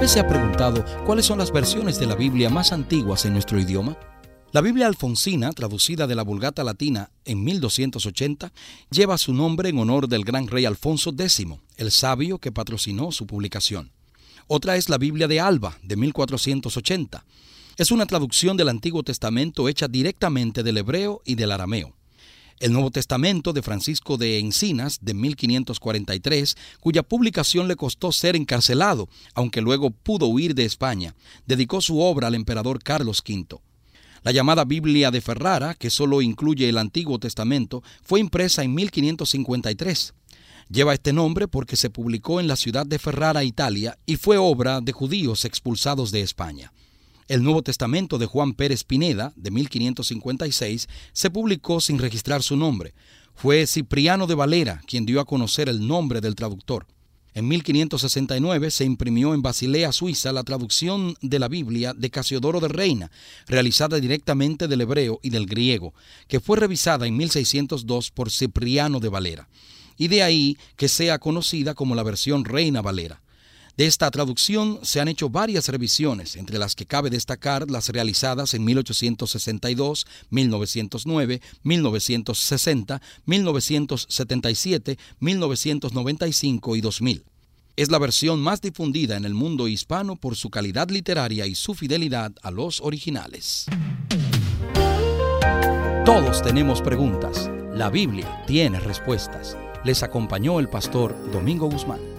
Vez se ha preguntado cuáles son las versiones de la Biblia más antiguas en nuestro idioma. La Biblia alfonsina, traducida de la Vulgata latina en 1280, lleva su nombre en honor del gran rey Alfonso X, el sabio que patrocinó su publicación. Otra es la Biblia de Alba, de 1480. Es una traducción del Antiguo Testamento hecha directamente del hebreo y del arameo. El Nuevo Testamento de Francisco de Encinas, de 1543, cuya publicación le costó ser encarcelado, aunque luego pudo huir de España, dedicó su obra al emperador Carlos V. La llamada Biblia de Ferrara, que solo incluye el Antiguo Testamento, fue impresa en 1553. Lleva este nombre porque se publicó en la ciudad de Ferrara, Italia, y fue obra de judíos expulsados de España. El Nuevo Testamento de Juan Pérez Pineda, de 1556, se publicó sin registrar su nombre. Fue Cipriano de Valera quien dio a conocer el nombre del traductor. En 1569 se imprimió en Basilea, Suiza, la traducción de la Biblia de Casiodoro de Reina, realizada directamente del hebreo y del griego, que fue revisada en 1602 por Cipriano de Valera, y de ahí que sea conocida como la versión Reina Valera. De esta traducción se han hecho varias revisiones, entre las que cabe destacar las realizadas en 1862, 1909, 1960, 1977, 1995 y 2000. Es la versión más difundida en el mundo hispano por su calidad literaria y su fidelidad a los originales. Todos tenemos preguntas. La Biblia tiene respuestas. Les acompañó el pastor Domingo Guzmán.